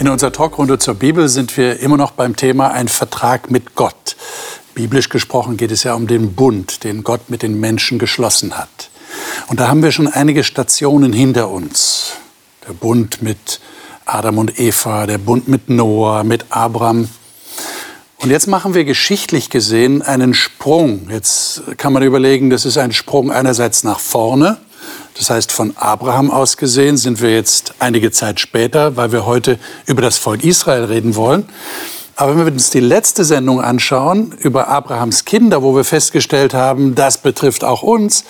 In unserer Talkrunde zur Bibel sind wir immer noch beim Thema ein Vertrag mit Gott. Biblisch gesprochen geht es ja um den Bund, den Gott mit den Menschen geschlossen hat. Und da haben wir schon einige Stationen hinter uns. Der Bund mit Adam und Eva, der Bund mit Noah, mit Abraham. Und jetzt machen wir geschichtlich gesehen einen Sprung. Jetzt kann man überlegen, das ist ein Sprung einerseits nach vorne, das heißt, von Abraham aus gesehen sind wir jetzt einige Zeit später, weil wir heute über das Volk Israel reden wollen. Aber wenn wir uns die letzte Sendung anschauen über Abrahams Kinder, wo wir festgestellt haben, das betrifft auch uns,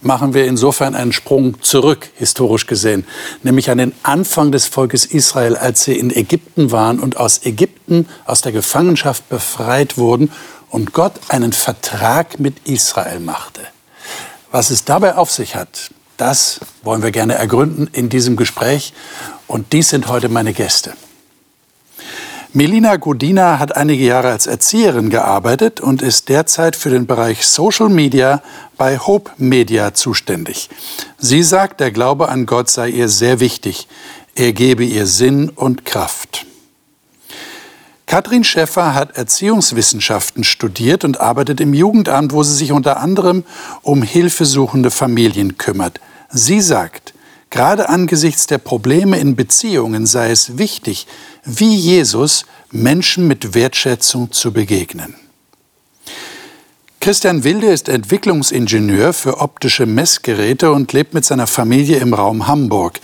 machen wir insofern einen Sprung zurück, historisch gesehen, nämlich an den Anfang des Volkes Israel, als sie in Ägypten waren und aus Ägypten, aus der Gefangenschaft befreit wurden und Gott einen Vertrag mit Israel machte. Was es dabei auf sich hat, das wollen wir gerne ergründen in diesem Gespräch. Und dies sind heute meine Gäste. Melina Godina hat einige Jahre als Erzieherin gearbeitet und ist derzeit für den Bereich Social Media bei Hope Media zuständig. Sie sagt, der Glaube an Gott sei ihr sehr wichtig. Er gebe ihr Sinn und Kraft. Katrin Schäffer hat Erziehungswissenschaften studiert und arbeitet im Jugendamt, wo sie sich unter anderem um hilfesuchende Familien kümmert. Sie sagt, gerade angesichts der Probleme in Beziehungen sei es wichtig, wie Jesus Menschen mit Wertschätzung zu begegnen. Christian Wilde ist Entwicklungsingenieur für optische Messgeräte und lebt mit seiner Familie im Raum Hamburg.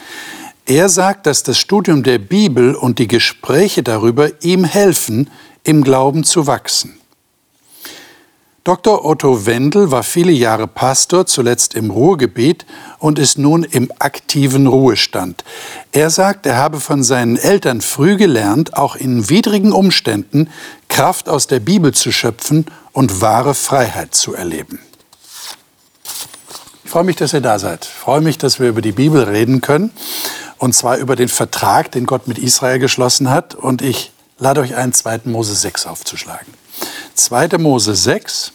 Er sagt, dass das Studium der Bibel und die Gespräche darüber ihm helfen, im Glauben zu wachsen. Dr. Otto Wendel war viele Jahre Pastor, zuletzt im Ruhrgebiet und ist nun im aktiven Ruhestand. Er sagt, er habe von seinen Eltern früh gelernt, auch in widrigen Umständen Kraft aus der Bibel zu schöpfen und wahre Freiheit zu erleben. Ich freue mich, dass ihr da seid. Ich freue mich, dass wir über die Bibel reden können. Und zwar über den Vertrag, den Gott mit Israel geschlossen hat. Und ich lade euch ein, 2. Mose 6 aufzuschlagen. 2. Mose 6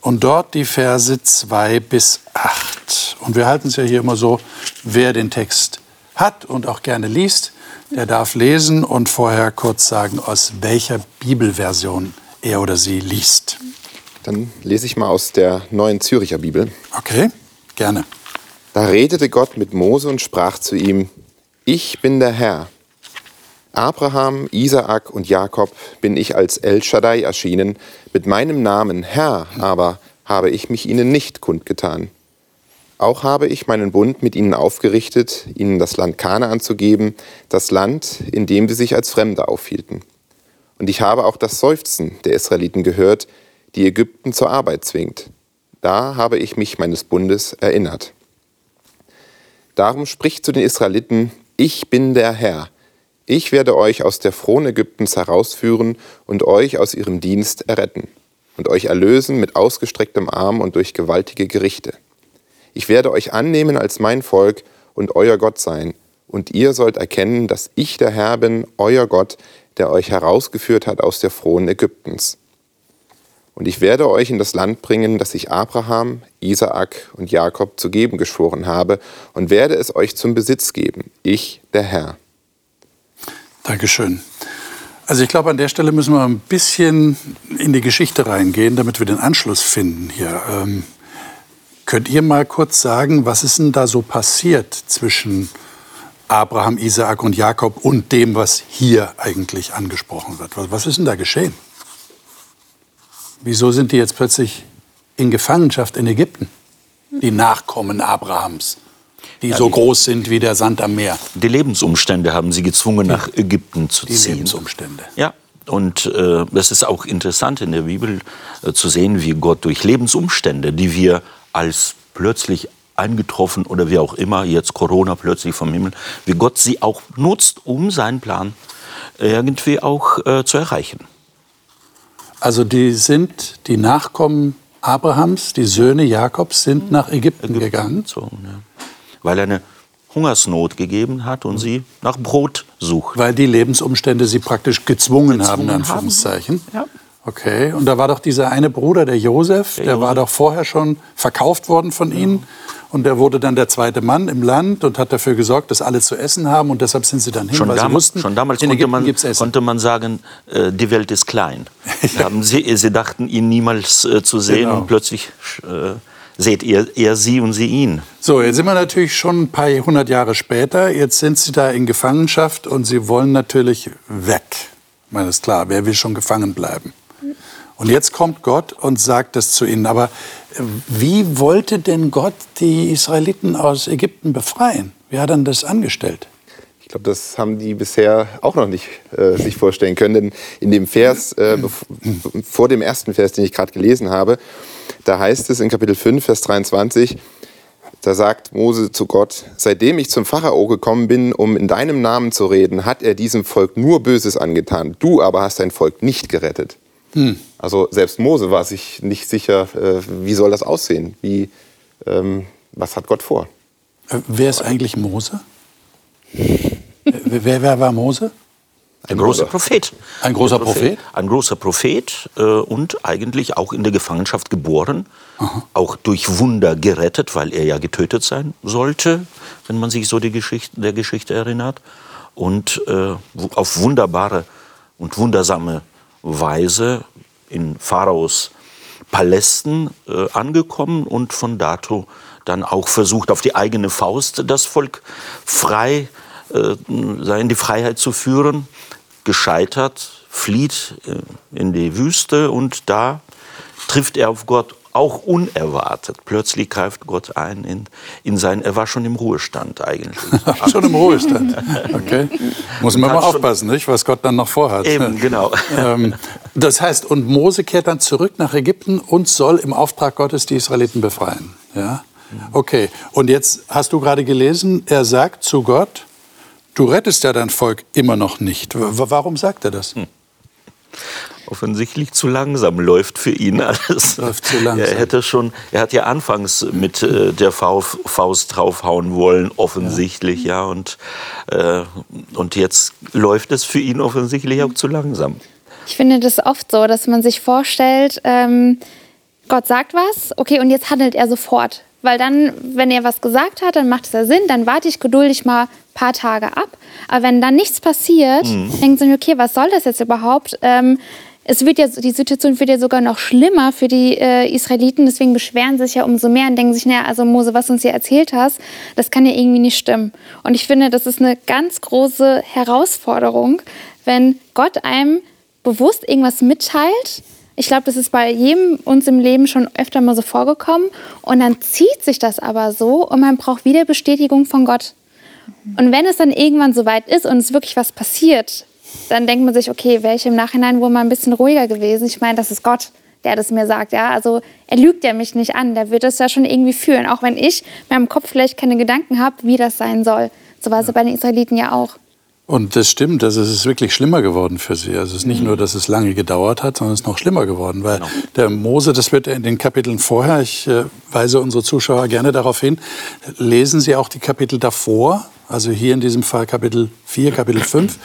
und dort die Verse 2 bis 8. Und wir halten es ja hier immer so, wer den Text hat und auch gerne liest, der darf lesen und vorher kurz sagen, aus welcher Bibelversion er oder sie liest. Dann lese ich mal aus der neuen Züricher Bibel. Okay, gerne. Da redete Gott mit Mose und sprach zu ihm, ich bin der Herr. Abraham, Isaak und Jakob bin ich als El Shaddai erschienen, mit meinem Namen Herr aber habe ich mich ihnen nicht kundgetan. Auch habe ich meinen Bund mit ihnen aufgerichtet, ihnen das Land Kanaan zu geben, das Land, in dem sie sich als Fremde aufhielten. Und ich habe auch das Seufzen der Israeliten gehört, die Ägypten zur Arbeit zwingt. Da habe ich mich meines Bundes erinnert. Darum spricht zu den Israeliten, ich bin der Herr. Ich werde euch aus der Fron Ägyptens herausführen und euch aus ihrem Dienst erretten und euch erlösen mit ausgestrecktem Arm und durch gewaltige Gerichte. Ich werde euch annehmen als mein Volk und euer Gott sein, und ihr sollt erkennen, dass ich der Herr bin, euer Gott, der euch herausgeführt hat aus der Fron Ägyptens. Und ich werde euch in das Land bringen, das ich Abraham, Isaak und Jakob zu geben geschworen habe, und werde es euch zum Besitz geben, ich der Herr. Dankeschön. Also ich glaube, an der Stelle müssen wir ein bisschen in die Geschichte reingehen, damit wir den Anschluss finden hier. Ähm, könnt ihr mal kurz sagen, was ist denn da so passiert zwischen Abraham, Isaak und Jakob und dem, was hier eigentlich angesprochen wird? Was ist denn da geschehen? Wieso sind die jetzt plötzlich in Gefangenschaft in Ägypten? Die Nachkommen Abrahams, die ja, so die, groß sind wie der Sand am Meer. Die Lebensumstände haben sie gezwungen, nach Ägypten zu die ziehen. Die Lebensumstände. Ja. Und äh, das ist auch interessant in der Bibel äh, zu sehen, wie Gott durch Lebensumstände, die wir als plötzlich eingetroffen oder wie auch immer, jetzt Corona plötzlich vom Himmel, wie Gott sie auch nutzt, um seinen Plan irgendwie auch äh, zu erreichen. Also die sind die Nachkommen Abrahams, die Söhne Jakobs, sind nach Ägypten, Ägypten gegangen. Gezogen, ja. Weil er eine Hungersnot gegeben hat und sie nach Brot sucht. Weil die Lebensumstände sie praktisch gezwungen, gezwungen haben, in Anführungszeichen. Haben. Ja. Okay, und da war doch dieser eine Bruder, der Josef, der, der Josef. war doch vorher schon verkauft worden von ja. ihnen Und er wurde dann der zweite Mann im Land und hat dafür gesorgt, dass alle zu essen haben. Und deshalb sind sie dann hin, Schon, weil dam sie wussten, schon damals in konnte man, konnte man sagen, äh, die Welt ist klein. Haben sie, sie dachten, ihn niemals äh, zu sehen Genau. und plötzlich äh, seht ihr, ihr sie und sie ihn. So, jetzt sind wir natürlich schon ein paar hundert Jahre später. Jetzt sind sie da in Gefangenschaft und sie wollen natürlich weg. Ich meine, ist klar, wer will schon gefangen bleiben? Und jetzt kommt Gott und sagt das zu ihnen. Aber wie wollte denn Gott die Israeliten aus Ägypten befreien? Wie hat er das angestellt? Ich glaube, das haben die bisher auch noch nicht äh, sich vorstellen können. Denn in dem Vers, äh, vor dem ersten Vers, den ich gerade gelesen habe, da heißt es in Kapitel 5, Vers 23, da sagt Mose zu Gott, seitdem ich zum Pharao gekommen bin, um in deinem Namen zu reden, hat er diesem Volk nur Böses angetan. Du aber hast dein Volk nicht gerettet. Also selbst Mose war sich nicht sicher, äh, wie soll das aussehen? Wie, ähm, was hat Gott vor? Äh, Wer ist eigentlich Mose? Wer, wer war Mose? Ein großer Prophet. Ein großer Prophet? Ein großer Prophet äh, und eigentlich auch in der Gefangenschaft geboren, auch durch Wunder gerettet, weil er ja getötet sein sollte, wenn man sich so die Geschichte, der Geschichte erinnert. Und äh, auf wunderbare und wundersame Weise in Pharaos Palästen äh, angekommen und von dato dann auch versucht, auf die eigene Faust das Volk frei äh, in die Freiheit zu führen. Gescheitert, flieht äh, in die Wüste und da trifft er auf Gott auch unerwartet. Plötzlich greift Gott ein in, in sein, er war schon im Ruhestand eigentlich. Schon im Ruhestand. Okay. Muss man mal aufpassen, nicht, was Gott dann noch vorhat. Eben, genau. Ähm, das heißt, und Mose kehrt dann zurück nach Ägypten und soll im Auftrag Gottes die Israeliten befreien. Ja? Okay. Und jetzt hast du gerade gelesen, er sagt zu Gott, du rettest ja dein Volk immer noch nicht. W warum sagt er das? Hm. Offensichtlich zu langsam läuft für ihn alles. Läuft zu langsam. Er hätte schon, er hat ja anfangs mit äh, der Faust, Faust draufhauen wollen, offensichtlich, ja, und, äh, und jetzt läuft es für ihn offensichtlich auch zu langsam. Ich finde das oft so, dass man sich vorstellt, ähm, Gott sagt was, okay, und jetzt handelt er sofort. Weil dann, wenn er was gesagt hat, dann macht es ja Sinn, dann warte ich geduldig mal ein paar Tage ab. Aber wenn dann nichts passiert, denkt man, okay, was soll das jetzt überhaupt? Ähm, es wird ja, die Situation wird ja sogar noch schlimmer für die äh, Israeliten, deswegen beschweren sie sich ja umso mehr und denken sich, naja, also Mose, was du uns hier erzählt hast, das kann ja irgendwie nicht stimmen. Und ich finde, das ist eine ganz große Herausforderung, wenn Gott einem bewusst irgendwas mitteilt. Ich glaube, das ist bei jedem uns im Leben schon öfter mal so vorgekommen. Und dann zieht sich das aber so und man braucht wieder Bestätigung von Gott. Und wenn es dann irgendwann soweit ist und es wirklich was passiert, dann denkt man sich, okay, wäre ich im Nachhinein wohl mal ein bisschen ruhiger gewesen. Ich meine, das ist Gott, der das mir sagt. Ja? Also er lügt ja mich nicht an, der wird es ja schon irgendwie fühlen. Auch wenn ich in meinem Kopf vielleicht keine Gedanken habe, wie das sein soll. So war es ja bei den Israeliten ja auch. Und das stimmt, also es ist wirklich schlimmer geworden für sie. Also es ist nicht nur, dass es lange gedauert hat, sondern es ist noch schlimmer geworden, weil der Mose, das wird in den Kapiteln vorher, ich äh, weise unsere Zuschauer gerne darauf hin, lesen Sie auch die Kapitel davor, also hier in diesem Fall Kapitel 4, Kapitel 5,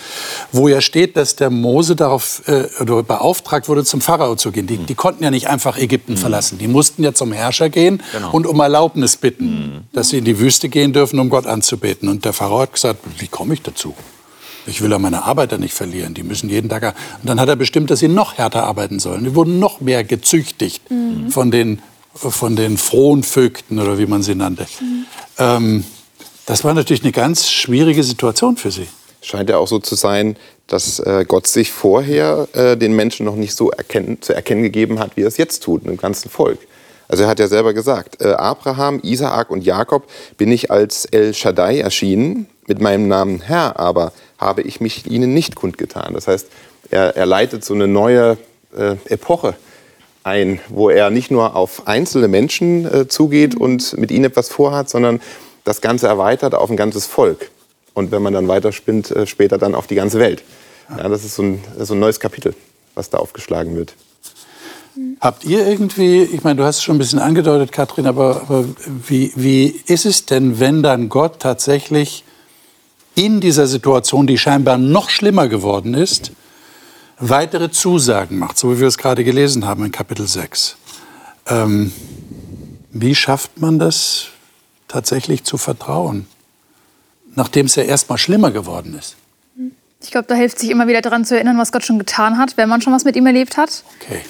wo ja steht, dass der Mose darauf äh, oder beauftragt wurde, zum Pharao zu gehen. Die, die konnten ja nicht einfach Ägypten verlassen. Die mussten ja zum Herrscher gehen Genau. und um Erlaubnis bitten, dass sie in die Wüste gehen dürfen, um Gott anzubeten. Und der Pharao hat gesagt, wie komme ich dazu? Ich will ja meine Arbeiter nicht verlieren. Die müssen jeden Tag. Und dann hat er bestimmt, dass sie noch härter arbeiten sollen. Die wurden noch mehr gezüchtigt von den von den frohen Vögten oder wie man sie nannte. Ähm, das war natürlich eine ganz schwierige Situation für sie. Scheint ja auch so zu sein, dass äh, Gott sich vorher äh, den Menschen noch nicht so erkennen, zu erkennen gegeben hat, wie er es jetzt tut, dem ganzen Volk. Also er hat ja selber gesagt, äh, Abraham, Isaak und Jakob bin ich als El Shaddai erschienen, mit meinem Namen Herr aber habe ich mich ihnen nicht kundgetan. Das heißt, er, er leitet so eine neue äh, Epoche ein, wo er nicht nur auf einzelne Menschen zugeht und mit ihnen etwas vorhat, sondern das Ganze erweitert auf ein ganzes Volk. Und wenn man dann weiterspinnt, äh, später dann auf die ganze Welt. Ja, das ist so ein, so ein neues Kapitel, was da aufgeschlagen wird. Habt ihr irgendwie, ich meine, du hast es schon ein bisschen angedeutet, Katrin, aber, aber wie, wie ist es denn, wenn dann Gott tatsächlich in dieser Situation, die scheinbar noch schlimmer geworden ist, weitere Zusagen macht, so wie wir es gerade gelesen haben in Kapitel 6? Ähm, wie schafft man das, tatsächlich zu vertrauen, nachdem es ja erstmal schlimmer geworden ist. Ich glaube, da hilft sich immer wieder daran zu erinnern, was Gott schon getan hat, wenn man schon was mit ihm erlebt hat. Okay.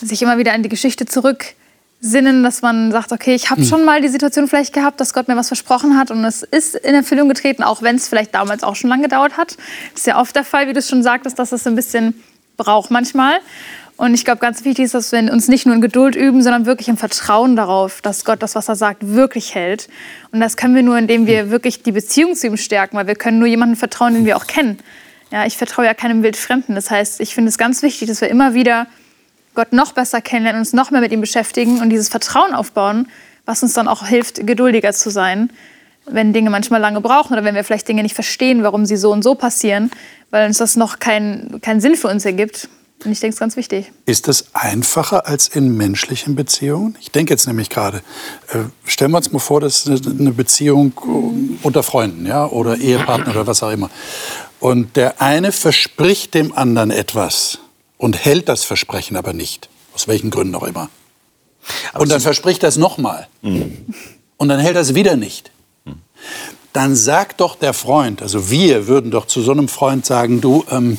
Sich immer wieder an die Geschichte zurücksinnen, dass man sagt, okay, ich habe Hm. schon mal die Situation vielleicht gehabt, dass Gott mir was versprochen hat und es ist in Erfüllung getreten, auch wenn es vielleicht damals auch schon lange gedauert hat. Das ist ja oft der Fall, wie du es schon sagtest, dass es ein bisschen braucht manchmal. Und ich glaube, ganz wichtig ist, dass wir uns nicht nur in Geduld üben, sondern wirklich im Vertrauen darauf, dass Gott das, was er sagt, wirklich hält. Und das können wir nur, indem wir wirklich die Beziehung zu ihm stärken, weil wir können nur jemandem vertrauen, den wir auch kennen. Ja, ich vertraue ja keinem Wildfremden. Das heißt, ich finde es ganz wichtig, dass wir immer wieder Gott noch besser kennenlernen, uns noch mehr mit ihm beschäftigen und dieses Vertrauen aufbauen, was uns dann auch hilft, geduldiger zu sein, wenn Dinge manchmal lange brauchen oder wenn wir vielleicht Dinge nicht verstehen, warum sie so und so passieren, weil uns das noch keinen keinen Sinn für uns ergibt. Und ich denke, es ist ganz wichtig. Ist das einfacher als in menschlichen Beziehungen? Ich denke jetzt nämlich gerade, äh, stellen wir uns mal vor, das ist eine Beziehung äh, unter Freunden ja, oder Ehepartner oder was auch immer. Und der eine verspricht dem anderen etwas und hält das Versprechen aber nicht, aus welchen Gründen auch immer. Und dann verspricht er es nochmal. Und dann hält er es wieder nicht. Dann sagt doch der Freund, also wir würden doch zu so einem Freund sagen, du, ähm,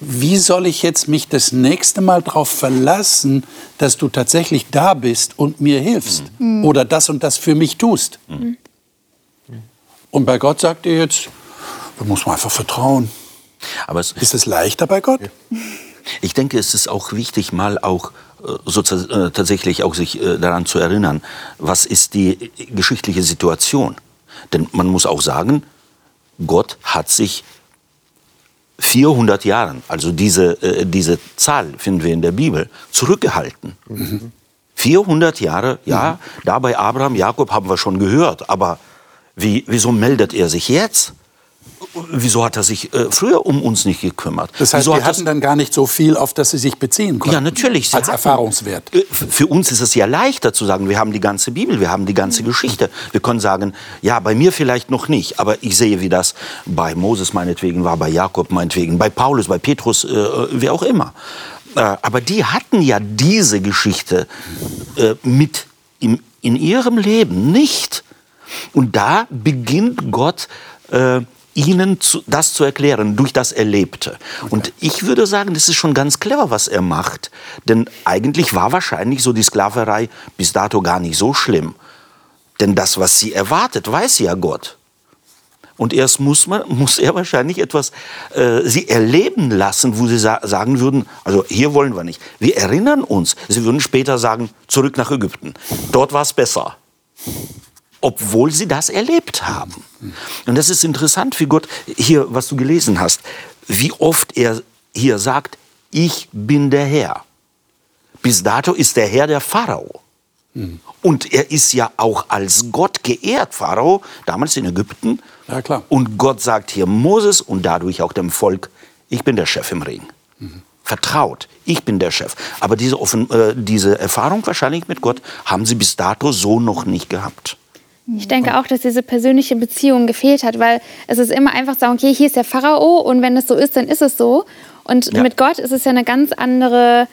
wie soll ich jetzt mich das nächste Mal darauf verlassen, dass du tatsächlich da bist und mir hilfst oder das und das für mich tust? Und bei Gott sagt ihr jetzt, da muss man einfach vertrauen. Aber es, Ist es leichter bei Gott? Ich denke, es ist auch wichtig, mal auch äh, so äh, tatsächlich auch sich äh, daran zu erinnern, was ist die äh, geschichtliche Situation. Denn man muss auch sagen, Gott hat sich 400 Jahren, also diese, äh, diese Zahl finden wir in der Bibel, zurückgehalten. 400 Jahre, ja, da bei Abraham, Jakob haben wir schon gehört, aber wie, wieso meldet er sich jetzt? Wieso hat er sich äh, früher um uns nicht gekümmert? Das heißt, wieso das- hatten dann gar nicht so viel, auf das sie sich beziehen konnten. ja, natürlich. Sie Als hatten- Erfahrungswert. Äh, Für uns ist es ja leichter zu sagen, wir haben die ganze Bibel, wir haben die ganze Geschichte. Wir können sagen, ja, bei mir vielleicht noch nicht, aber ich sehe, wie das bei Moses meinetwegen war, bei Jakob meinetwegen, bei Paulus, bei Petrus, äh, wie auch immer. Äh, aber die hatten ja diese Geschichte äh, mit im, in ihrem Leben nicht. Und da beginnt Gott äh, ihnen zu, das zu erklären durch das Erlebte. Und ich würde sagen, das ist schon ganz clever, was er macht. Denn eigentlich war wahrscheinlich so die Sklaverei bis dato gar nicht so schlimm. Denn das, was sie erwartet, weiß ja Gott. Und erst muss, man, muss er wahrscheinlich etwas äh, sie erleben lassen, wo sie sa sagen würden, also hier wollen wir nicht. Wir erinnern uns, sie würden später sagen, zurück nach Ägypten. Dort war es besser obwohl sie das erlebt haben. Und das ist interessant, wie Gott hier, was du gelesen hast, wie oft er hier sagt, ich bin der Herr. Bis dato ist der Herr der Pharao. Und er ist ja auch als Gott geehrt, Pharao, damals in Ägypten. Ja, klar. Und Gott sagt hier Moses und dadurch auch dem Volk, ich bin der Chef im Ring. Vertraut, ich bin der Chef. Aber diese, offen, äh, diese Erfahrung wahrscheinlich mit Gott haben sie bis dato so noch nicht gehabt. Ich denke auch, dass diese persönliche Beziehung gefehlt hat, weil es ist immer einfach sagen, okay, hier ist der Pharao und wenn es so ist, dann ist es so. Und Ja. mit Gott ist es ja eine ganz andere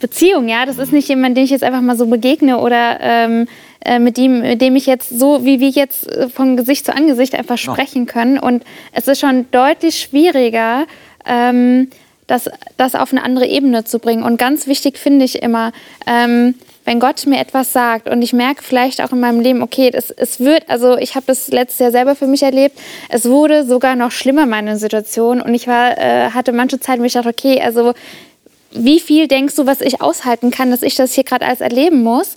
Beziehung, ja. Das ist nicht jemand, den ich jetzt einfach mal so begegne oder ähm, äh, mit, dem, mit dem ich jetzt so, wie wir jetzt äh, von Gesicht zu Angesicht einfach sprechen können. Und es ist schon deutlich schwieriger, ähm, das, das auf eine andere Ebene zu bringen. Und ganz wichtig finde ich immer, ähm, wenn Gott mir etwas sagt und ich merke vielleicht auch in meinem Leben, okay, es, es wird, also ich habe das letztes Jahr selber für mich erlebt, es wurde sogar noch schlimmer, meine Situation. Und ich war, äh, hatte manche Zeit, wo ich dachte, okay, also wie viel denkst du, was ich aushalten kann, dass ich das hier gerade alles erleben muss?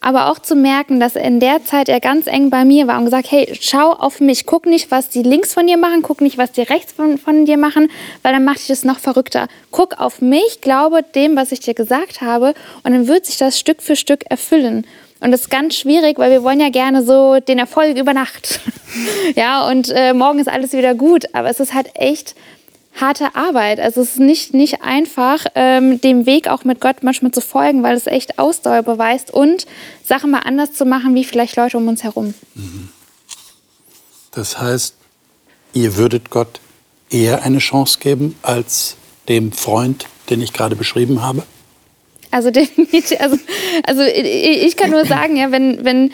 Aber auch zu merken, dass in der Zeit er ganz eng bei mir war und gesagt, hey, schau auf mich, guck nicht, was die links von dir machen, guck nicht, was die rechts von, von dir machen, weil dann macht dich das noch verrückter. Guck auf mich, glaube dem, was ich dir gesagt habe und dann wird sich das Stück für Stück erfüllen. Und das ist ganz schwierig, weil wir wollen ja gerne so den Erfolg über Nacht. ja, und äh, morgen ist alles wieder gut. Aber es ist halt echt harte Arbeit. Also es ist nicht, nicht einfach, ähm, dem Weg auch mit Gott manchmal zu folgen, weil es echt Ausdauer beweist und Sachen mal anders zu machen, wie vielleicht Leute um uns herum. Das heißt, ihr würdet Gott eher eine Chance geben als dem Freund, den ich gerade beschrieben habe? Also definitiv, also, also ich ich kann nur sagen, ja, wenn, wenn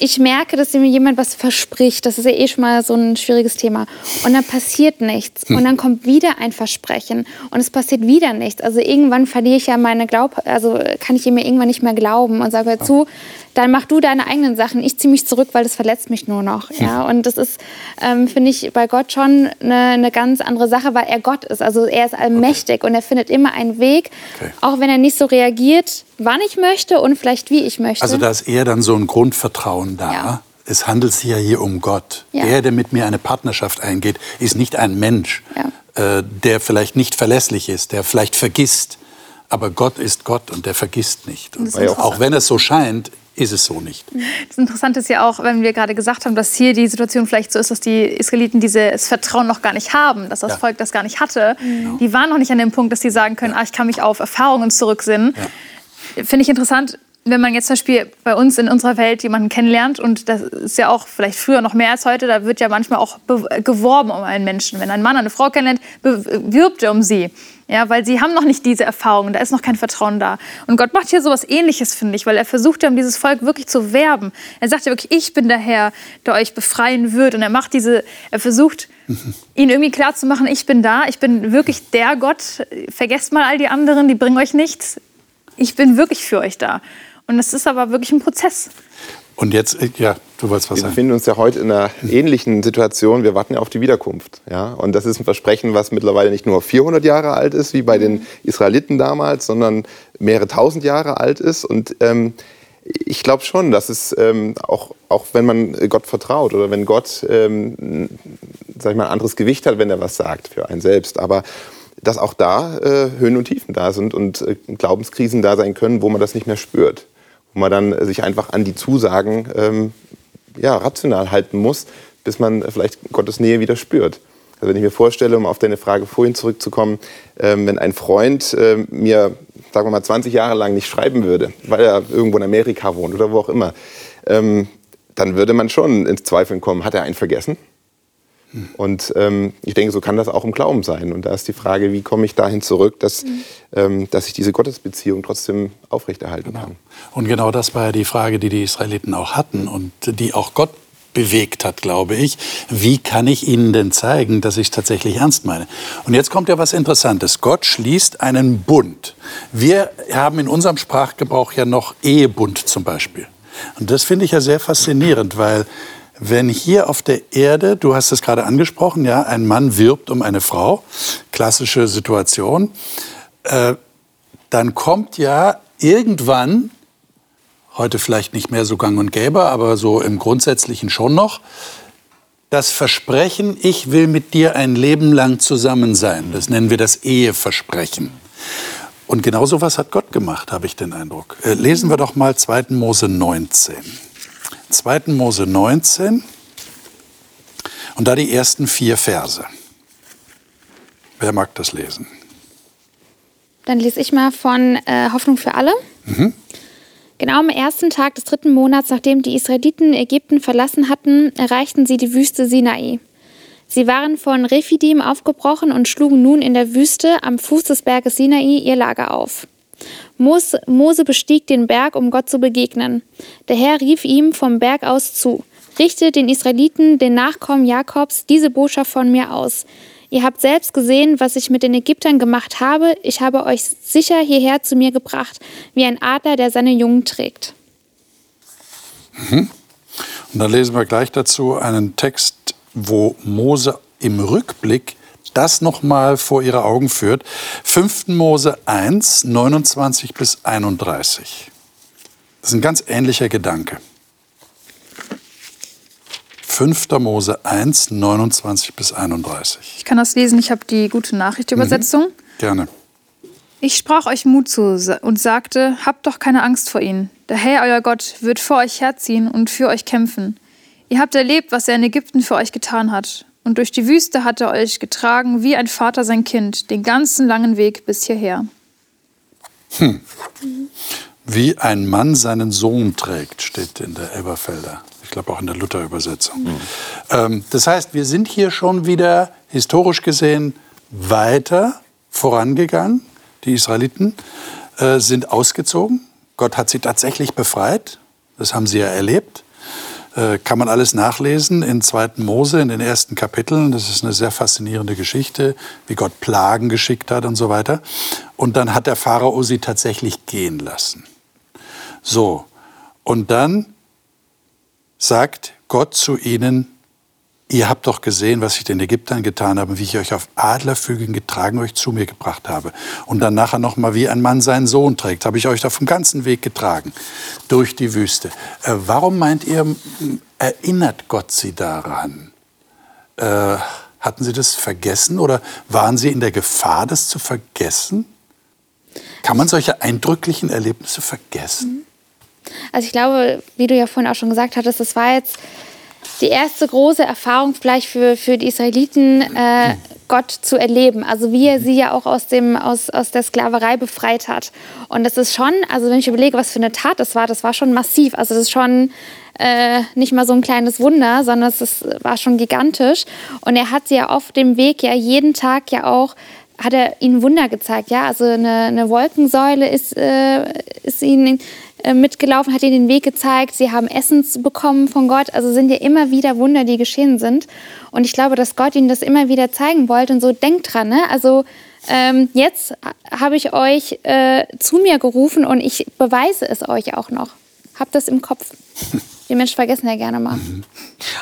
ich merke, dass mir jemand was verspricht. Das ist ja eh schon mal so ein schwieriges Thema. Und dann passiert nichts. Und dann kommt wieder ein Versprechen. Und es passiert wieder nichts. Also irgendwann verliere ich ja meine Glaub... Also kann ich ihm mir irgendwann nicht mehr glauben und sage, zu, dann mach du deine eigenen Sachen. Ich ziehe mich zurück, weil das verletzt mich nur noch. Ja? Und das ist, ähm, finde ich, bei Gott schon eine, eine ganz andere Sache, weil er Gott ist. Also er ist allmächtig und er findet immer einen Weg, Okay. auch wenn er nicht so reagiert, wann ich möchte und vielleicht wie ich möchte. Also da ist eher dann so ein Grundvertrauen da. Ja. Es handelt sich ja hier um Gott. Ja. Der, der mit mir eine Partnerschaft eingeht, ist nicht ein Mensch, äh, der vielleicht nicht verlässlich ist, der vielleicht vergisst. Aber Gott ist Gott und der vergisst nicht. Und ja auch wenn es so scheint, ist es so nicht. Das Interessante ist ja auch, wenn wir gerade gesagt haben, dass hier die Situation vielleicht so ist, dass die Israeliten dieses Vertrauen noch gar nicht haben, dass das Ja. Volk das gar nicht hatte. Die waren noch nicht an dem Punkt, dass sie sagen können, ah, ich kann mich auf Erfahrungen zurücksinnen. Finde ich interessant, wenn man jetzt zum Beispiel bei uns in unserer Welt jemanden kennenlernt und das ist ja auch vielleicht früher noch mehr als heute, da wird ja manchmal auch be- geworben um einen Menschen. Wenn ein Mann eine Frau kennenlernt, wirbt er um sie. Ja, weil sie haben noch nicht diese Erfahrungen, da ist noch kein Vertrauen da. Und Gott macht hier sowas ähnliches, finde ich, weil er versucht ja, um dieses Volk wirklich zu werben. Er sagt ja wirklich, ich bin der Herr, der euch befreien wird. Und er macht diese, er versucht, ihnen irgendwie klar zu machen, ich bin da, ich bin wirklich der Gott. Vergesst mal all die anderen, die bringen euch nichts. Ich bin wirklich für euch da. Und das ist aber wirklich ein Prozess. Und jetzt, äh, ja, du wolltest was Wir sagen. befinden uns ja heute in einer ähnlichen Situation. Wir warten ja auf die Wiederkunft. Ja? Und das ist ein Versprechen, was mittlerweile nicht nur 400 Jahre alt ist, wie bei den Israeliten damals, sondern mehrere tausend Jahre alt ist. Und ähm, ich glaube schon, dass es ähm, auch, auch wenn man Gott vertraut oder wenn Gott ähm, sag ich mal, ein anderes Gewicht hat, wenn er was sagt für einen selbst. Aber dass auch da äh, Höhen und Tiefen da sind und äh, Glaubenskrisen da sein können, wo man das nicht mehr spürt. Wo man dann sich einfach an die Zusagen ähm, ja, rational halten muss, bis man vielleicht Gottes Nähe wieder spürt. Also wenn ich mir vorstelle, um auf deine Frage vorhin zurückzukommen, ähm, wenn ein Freund ähm, mir, sagen wir mal, 20 Jahre lang nicht schreiben würde, weil er irgendwo in Amerika wohnt oder wo auch immer, ähm, dann würde man schon ins Zweifeln kommen, hat er einen vergessen? Und ähm, ich denke, so kann das auch im Glauben sein. Und da ist die Frage, wie komme ich dahin zurück, dass, ähm, dass ich diese Gottesbeziehung trotzdem aufrechterhalten kann. Und genau das war ja die Frage, die die Israeliten auch hatten und die auch Gott bewegt hat, glaube ich. Wie kann ich ihnen denn zeigen, dass ich es tatsächlich ernst meine? Und jetzt kommt ja was Interessantes. Gott schließt einen Bund. Wir haben in unserem Sprachgebrauch ja noch Ehebund zum Beispiel. Und das finde ich ja sehr faszinierend, weil wenn hier auf der Erde, du hast es gerade angesprochen, ja, ein Mann wirbt um eine Frau, klassische Situation, äh, dann kommt ja irgendwann, heute vielleicht nicht mehr so gang und gäbe, aber so im Grundsätzlichen schon noch, das Versprechen, ich will mit dir ein Leben lang zusammen sein. Das nennen wir das Eheversprechen. Und genau so was hat Gott gemacht, habe ich den Eindruck. Äh, lesen wir doch mal 2. Mose 19. 2. Mose 19 und da die ersten vier Verse. Wer mag das lesen? Dann lese ich mal von äh, Hoffnung für alle. Genau am ersten Tag des dritten Monats, nachdem die Israeliten Ägypten verlassen hatten, erreichten sie die Wüste Sinai. Sie waren von Rephidim aufgebrochen und schlugen nun in der Wüste am Fuß des Berges Sinai ihr Lager auf. Mos- Mose bestieg den Berg, um Gott zu begegnen. Der Herr rief ihm vom Berg aus zu: Richte den Israeliten, den Nachkommen Jakobs, diese Botschaft von mir aus. Ihr habt selbst gesehen, was ich mit den Ägyptern gemacht habe. Ich habe euch sicher hierher zu mir gebracht, wie ein Adler, der seine Jungen trägt. Und dann lesen wir gleich dazu einen Text, wo Mose im Rückblick das nochmal vor ihre Augen führt. 5. Mose 1, 29 bis 31. Das ist ein ganz ähnlicher Gedanke. 5. Mose 1, 29 bis 31. Ich kann das lesen, ich habe die gute Nachricht-Übersetzung. Gerne. Ich sprach euch Mut zu und sagte, habt doch keine Angst vor ihnen. Der Herr, euer Gott, wird vor euch herziehen und für euch kämpfen. Ihr habt erlebt, was er in Ägypten für euch getan hat. Und durch die Wüste hat er euch getragen wie ein Vater sein Kind, den ganzen langen Weg bis hierher. Wie ein Mann seinen Sohn trägt, steht in der Elberfelder. Ich glaube auch in der Luther-Übersetzung. Ähm, das heißt, wir sind hier schon wieder historisch gesehen weiter vorangegangen. Die Israeliten äh, sind ausgezogen. Gott hat sie tatsächlich befreit. Das haben sie ja erlebt. Äh, kann man alles nachlesen in 2. Mose, in den ersten Kapiteln. Das ist eine sehr faszinierende Geschichte, wie Gott Plagen geschickt hat und so weiter. Und dann hat der Pharao sie tatsächlich gehen lassen. So, und dann sagt Gott zu ihnen, ihr habt doch gesehen, was ich den Ägyptern getan habe, wie ich euch auf Adlerfügeln getragen, euch zu mir gebracht habe. Und dann nachher noch mal, wie ein Mann seinen Sohn trägt, habe ich euch auf dem ganzen Weg getragen, durch die Wüste. Äh, warum meint ihr, erinnert Gott sie daran? Äh, hatten sie das vergessen oder waren sie in der Gefahr, das zu vergessen? Kann man solche eindrücklichen Erlebnisse vergessen? Also ich glaube, wie du ja vorhin auch schon gesagt hattest, das war jetzt die erste große Erfahrung vielleicht für, für die Israeliten, äh, Gott zu erleben. Also wie er sie ja auch aus, dem, aus, aus der Sklaverei befreit hat. Und das ist schon, also wenn ich überlege, was für eine Tat das war, das war schon massiv. Also das ist schon äh, nicht mal so ein kleines Wunder, sondern es war schon gigantisch. Und er hat sie ja auf dem Weg ja jeden Tag ja auch hat er ihnen Wunder gezeigt, ja, also eine, eine Wolkensäule ist, äh, ist ihnen äh, mitgelaufen, hat ihnen den Weg gezeigt. Sie haben Essen bekommen von Gott. Also sind ja immer wieder Wunder, die geschehen sind. Und ich glaube, dass Gott ihnen das immer wieder zeigen wollte. Und so denkt dran, ne? Also ähm, jetzt habe ich euch äh, zu mir gerufen und ich beweise es euch auch noch. Habt das im Kopf. Die Menschen vergessen ja gerne mal. Mhm.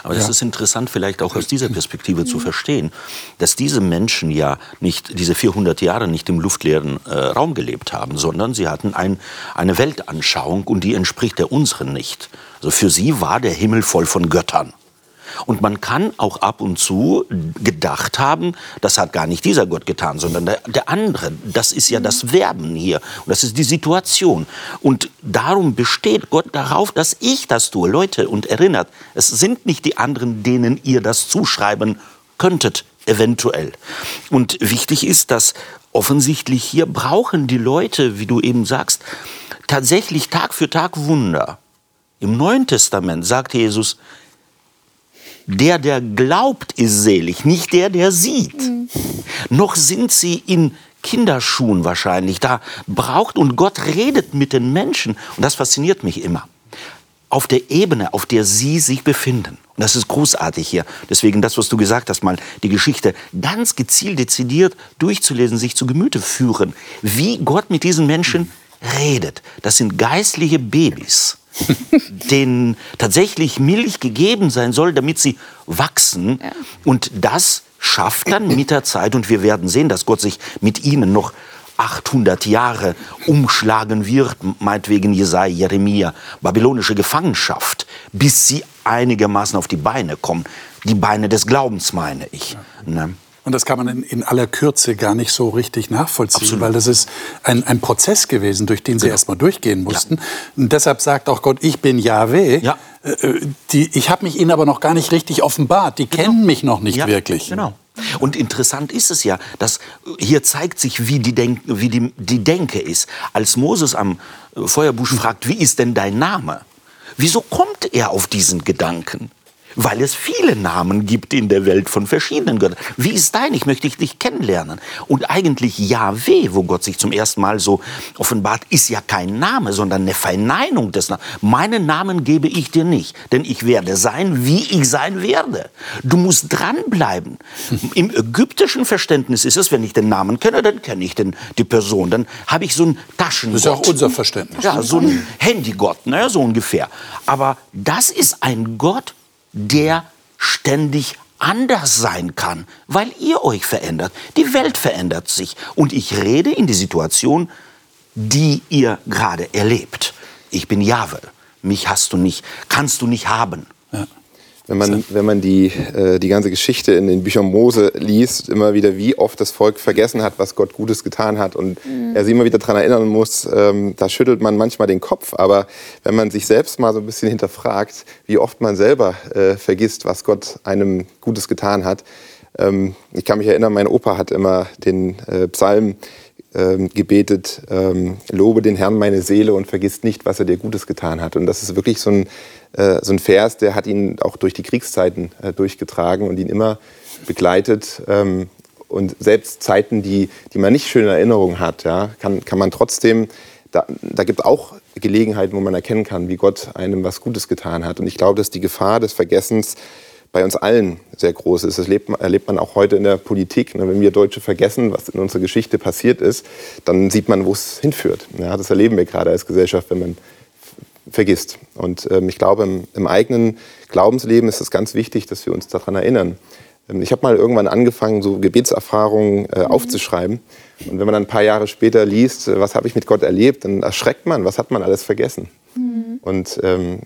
Aber das ja. ist interessant, vielleicht auch aus dieser Perspektive mhm. zu verstehen, dass diese Menschen ja nicht diese 400 Jahre nicht im luftleeren äh, Raum gelebt haben, sondern sie hatten ein, eine Weltanschauung und die entspricht der unseren nicht. Also für sie war der Himmel voll von Göttern. Und man kann auch ab und zu gedacht haben, das hat gar nicht dieser Gott getan, sondern der, der andere. Das ist ja das Werben hier. Und das ist die Situation. Und darum besteht Gott darauf, dass ich das tue. Leute, und erinnert, es sind nicht die anderen, denen ihr das zuschreiben könntet, eventuell. Und wichtig ist, dass offensichtlich hier brauchen die Leute, wie du eben sagst, tatsächlich Tag für Tag Wunder. Im Neuen Testament sagt Jesus, der, der glaubt, ist selig, nicht der, der sieht. Mhm. Noch sind sie in Kinderschuhen wahrscheinlich. Da braucht und Gott redet mit den Menschen. Und das fasziniert mich immer. Auf der Ebene, auf der sie sich befinden. Und das ist großartig hier. Deswegen das, was du gesagt hast, mal die Geschichte ganz gezielt, dezidiert durchzulesen, sich zu Gemüte führen. Wie Gott mit diesen Menschen redet. Das sind geistliche Babys. denen tatsächlich Milch gegeben sein soll, damit sie wachsen. Ja. Und das schafft dann mit der Zeit, und wir werden sehen, dass Gott sich mit ihnen noch 800 Jahre umschlagen wird, meinetwegen Jesaja, Jeremia, babylonische Gefangenschaft, bis sie einigermaßen auf die Beine kommen. Die Beine des Glaubens, meine ich. Ja. Ne? Und das kann man in, in, aller Kürze gar nicht so richtig nachvollziehen, Absolut. weil das ist ein, ein Prozess gewesen, durch den sie genau. erstmal durchgehen mussten. Ja. Und deshalb sagt auch Gott, ich bin Yahweh. Ja. Äh, äh, die, ich habe mich ihnen aber noch gar nicht richtig offenbart. Die genau. kennen mich noch nicht ja, wirklich. Genau. Und interessant ist es ja, dass hier zeigt sich, wie die, Denk wie die, die Denke ist. Als Moses am Feuerbusch fragt, wie ist denn dein Name? Wieso kommt er auf diesen Gedanken? Weil es viele Namen gibt in der Welt von verschiedenen Göttern. Wie ist dein? Ich möchte dich kennenlernen. Und eigentlich Yahweh, wo Gott sich zum ersten Mal so offenbart, ist ja kein Name, sondern eine Verneinung des Namens. Meinen Namen gebe ich dir nicht, denn ich werde sein, wie ich sein werde. Du musst dranbleiben. Im ägyptischen Verständnis ist es, wenn ich den Namen kenne, dann kenne ich den, die Person. Dann habe ich so ein Taschengott. Das ist auch unser Verständnis. Ja, so ein Handygott, ne, so ungefähr. Aber das ist ein Gott, der ständig anders sein kann, weil ihr euch verändert. Die Welt verändert sich. Und ich rede in die Situation, die ihr gerade erlebt. Ich bin Jahwe. Mich hast du nicht, kannst du nicht haben. Ja. Wenn man, wenn man die, äh, die ganze Geschichte in den Büchern Mose liest, immer wieder, wie oft das Volk vergessen hat, was Gott Gutes getan hat und mhm. er sie immer wieder daran erinnern muss, ähm, da schüttelt man manchmal den Kopf. Aber wenn man sich selbst mal so ein bisschen hinterfragt, wie oft man selber äh, vergisst, was Gott einem Gutes getan hat. Ähm, ich kann mich erinnern, mein Opa hat immer den äh, Psalm ähm, gebetet, ähm, lobe den Herrn meine Seele und vergisst nicht, was er dir Gutes getan hat. Und das ist wirklich so ein, äh, so ein Vers, der hat ihn auch durch die Kriegszeiten äh, durchgetragen und ihn immer begleitet. Ähm, und selbst Zeiten, die, die man nicht schön in Erinnerung hat, ja, kann, kann man trotzdem, da, da gibt es auch Gelegenheiten, wo man erkennen kann, wie Gott einem was Gutes getan hat. Und ich glaube, dass die Gefahr des Vergessens bei uns allen sehr groß ist. Das erlebt man, erlebt man auch heute in der Politik. Ne? Wenn wir Deutsche vergessen, was in unserer Geschichte passiert ist, dann sieht man, wo es hinführt. Ja, das erleben wir gerade als Gesellschaft, wenn man vergisst. Und ähm, ich glaube, im, im, eigenen Glaubensleben ist es ganz wichtig, dass wir uns daran erinnern. Ähm, ich habe mal irgendwann angefangen, so Gebetserfahrungen äh, mhm. aufzuschreiben. Und wenn man dann ein paar Jahre später liest, äh, was habe ich mit Gott erlebt, dann erschreckt man, was hat man alles vergessen. Mhm. Und ähm,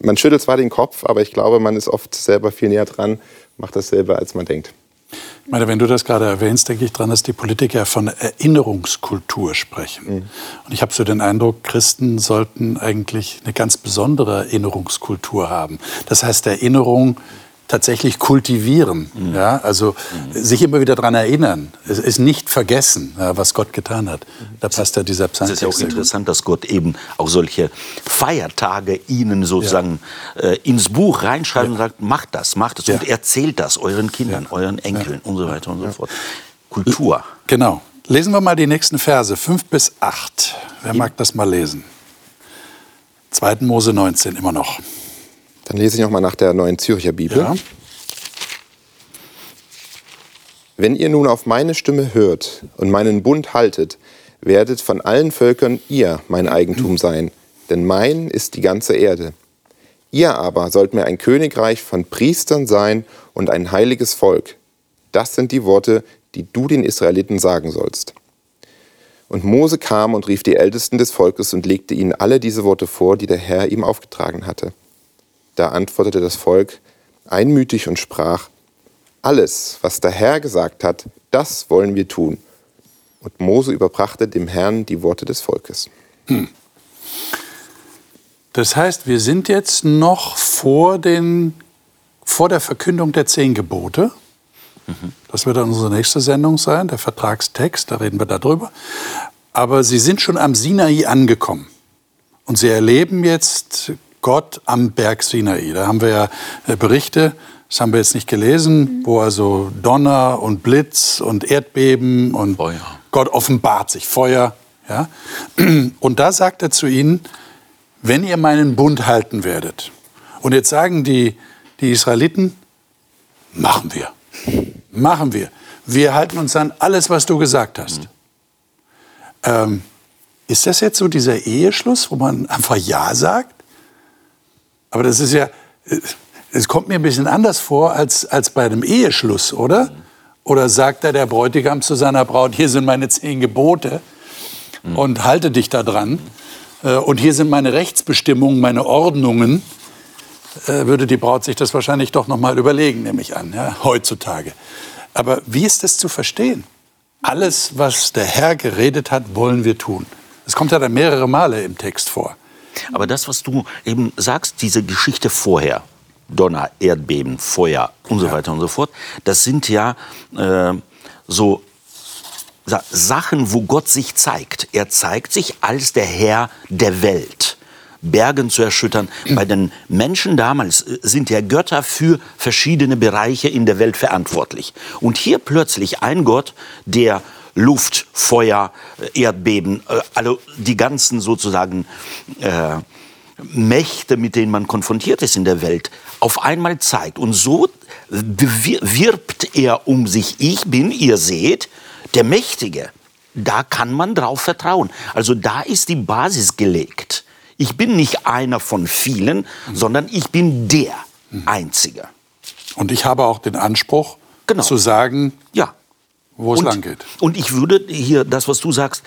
man schüttelt zwar den Kopf, aber ich glaube, man ist oft selber viel näher dran, macht das selber, als man denkt. Ich meine, wenn du das gerade erwähnst, denke ich daran, dass die Politiker von Erinnerungskultur sprechen. Mhm. Und ich habe so den Eindruck, Christen sollten eigentlich eine ganz besondere Erinnerungskultur haben. Das heißt, Erinnerung tatsächlich kultivieren. Mhm. Ja? Also mhm. sich immer wieder daran erinnern. Es ist nicht vergessen, ja, was Gott getan hat. Da passt ja dieser Psalm. Es ist ja auch interessant, dass Gott eben auch solche Feiertage ihnen sozusagen ja. äh, ins Buch reinschreibt ja. und sagt, macht das, macht das und erzählt das euren Kindern, euren Enkeln und so weiter und so fort. Kultur. Genau. Lesen wir mal die nächsten Verse, 5 bis 8. Wer mag das mal lesen? 2. Mose 19 immer noch. Dann lese ich noch mal nach der neuen Zürcher Bibel. Ja. Wenn ihr nun auf meine Stimme hört und meinen Bund haltet, werdet von allen Völkern ihr mein Eigentum sein, denn mein ist die ganze Erde. Ihr aber sollt mir ein Königreich von Priestern sein und ein heiliges Volk. Das sind die Worte, die du den Israeliten sagen sollst. Und Mose kam und rief die Ältesten des Volkes und legte ihnen alle diese Worte vor, die der Herr ihm aufgetragen hatte. Da antwortete das Volk einmütig und sprach, alles, was der Herr gesagt hat, das wollen wir tun. Und Mose überbrachte dem Herrn die Worte des Volkes. Hm. Das heißt, wir sind jetzt noch vor, den, vor der Verkündung der zehn Gebote. Mhm. Das wird dann unsere nächste Sendung sein, der Vertragstext, da reden wir darüber. Aber Sie sind schon am Sinai angekommen. Und Sie erleben jetzt Gott am Berg Sinai. Da haben wir ja äh, Berichte, das haben wir jetzt nicht gelesen, wo also Donner und Blitz und Erdbeben und Feuer. Gott offenbart sich, Feuer. Ja? Und da sagt er zu ihnen, wenn ihr meinen Bund halten werdet. Und jetzt sagen die, die Israeliten, machen wir. Machen wir. Wir halten uns an alles, was du gesagt hast. Mhm. Ähm, ist das jetzt so dieser Eheschluss, wo man einfach Ja sagt? Aber das ist ja, es kommt mir ein bisschen anders vor als, als bei einem Eheschluss, oder? Oder sagt da der Bräutigam zu seiner Braut, hier sind meine zehn Gebote und halte dich da dran. Äh, und hier sind meine Rechtsbestimmungen, meine Ordnungen. Äh, würde die Braut sich das wahrscheinlich doch noch mal überlegen, nehme ich an, ja, heutzutage. Aber wie ist das zu verstehen? Alles, was der Herr geredet hat, wollen wir tun. Es kommt ja dann mehrere Male im Text vor. Aber das, was du eben sagst, diese Geschichte vorher, Donner, Erdbeben, Feuer und so weiter und so fort, das sind ja äh, so Sachen, wo Gott sich zeigt. Er zeigt sich als der Herr der Welt. Bergen zu erschüttern. Bei den Menschen damals äh, sind ja Götter für verschiedene Bereiche in der Welt verantwortlich. Und hier plötzlich ein Gott, der Luft, Feuer, Erdbeben, äh, also die ganzen sozusagen äh, Mächte, mit denen man konfrontiert ist in der Welt, auf einmal zeigt. Und so wirbt er um sich. Ich bin, ihr seht, der Mächtige. Da kann man drauf vertrauen. Also da ist die Basis gelegt. Ich bin nicht einer von vielen, mhm. sondern ich bin der mhm. Einzige. Und ich habe auch den Anspruch genau. zu sagen, ja wo es lang geht. Und ich würde hier das, was du sagst,